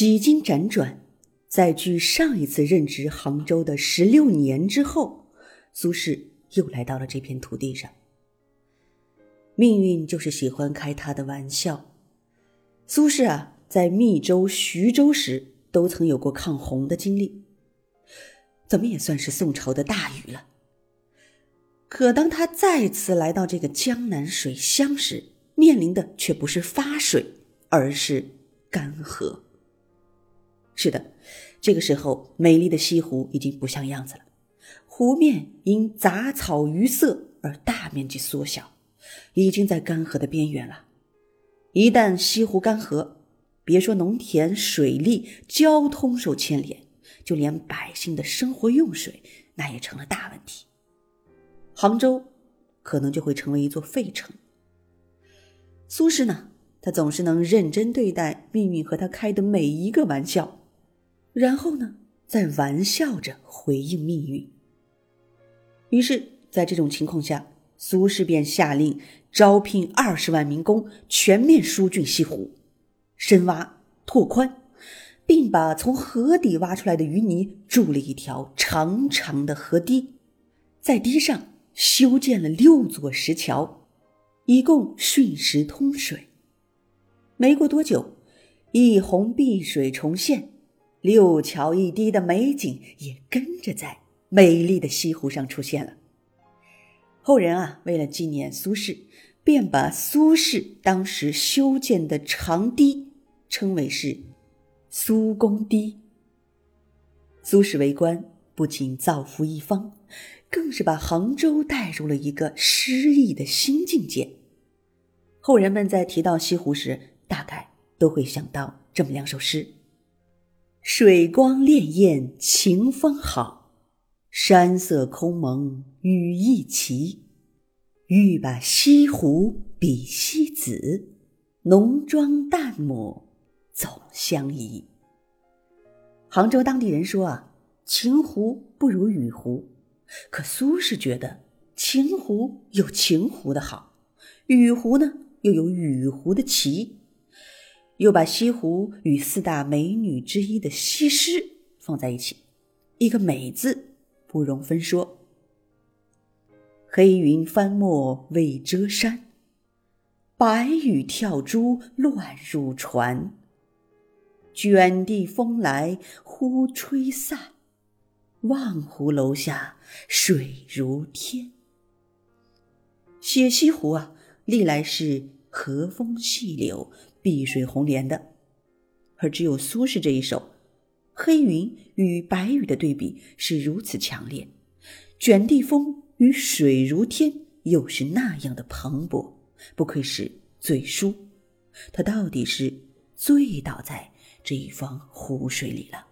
几经辗转，在距上一次任职杭州的十六年之后，苏轼又来到了这片土地上。命运就是喜欢开他的玩笑。苏轼啊，在密州、徐州时都曾有过抗洪的经历，怎么也算是宋朝的大禹了。可当他再次来到这个江南水乡时，面临的却不是发水，而是干涸。是的，这个时候美丽的西湖已经不像样子了，湖面因杂草鱼色而大面积缩小，已经在干涸的边缘了。一旦西湖干涸，别说农田、水利、交通受牵连，就连百姓的生活用水，那也成了大问题。杭州可能就会成为一座废城。苏轼呢，他总是能认真对待命运和他开的每一个玩笑。然后呢，再玩笑着回应命运。于是，在这种情况下，苏轼便下令招聘二十万民工，全面疏浚西湖，深挖拓宽，并把从河底挖出来的淤泥筑了一条长长的河堤，在堤上修建了六座石桥，以供浚石通水。没过多久，一泓碧水重现。六桥一堤的美景也跟着在美丽的西湖上出现了。后人啊，为了纪念苏轼，便把苏轼当时修建的长堤称为是“苏公堤”。苏轼为官，不仅造福一方，更是把杭州带入了一个诗意的新境界。后人们在提到西湖时，大概都会想到这么两首诗。水光潋滟晴方好，山色空蒙雨亦奇。欲把西湖比西子，浓妆淡抹总相宜。杭州当地人说啊，晴湖不如雨湖，可苏轼觉得晴湖有晴湖的好，雨湖呢又有雨湖的奇。又把西湖与四大美女之一的西施放在一起，一个“美”字不容分说。黑云翻墨未遮山，白雨跳珠乱入船。卷地风来忽吹散，望湖楼下水如天。写西湖啊，历来是和风细柳。碧水红莲的，而只有苏轼这一首，黑云与白雨的对比是如此强烈，卷地风与水如天又是那样的磅礴，不愧是醉书，他到底是醉倒在这一方湖水里了。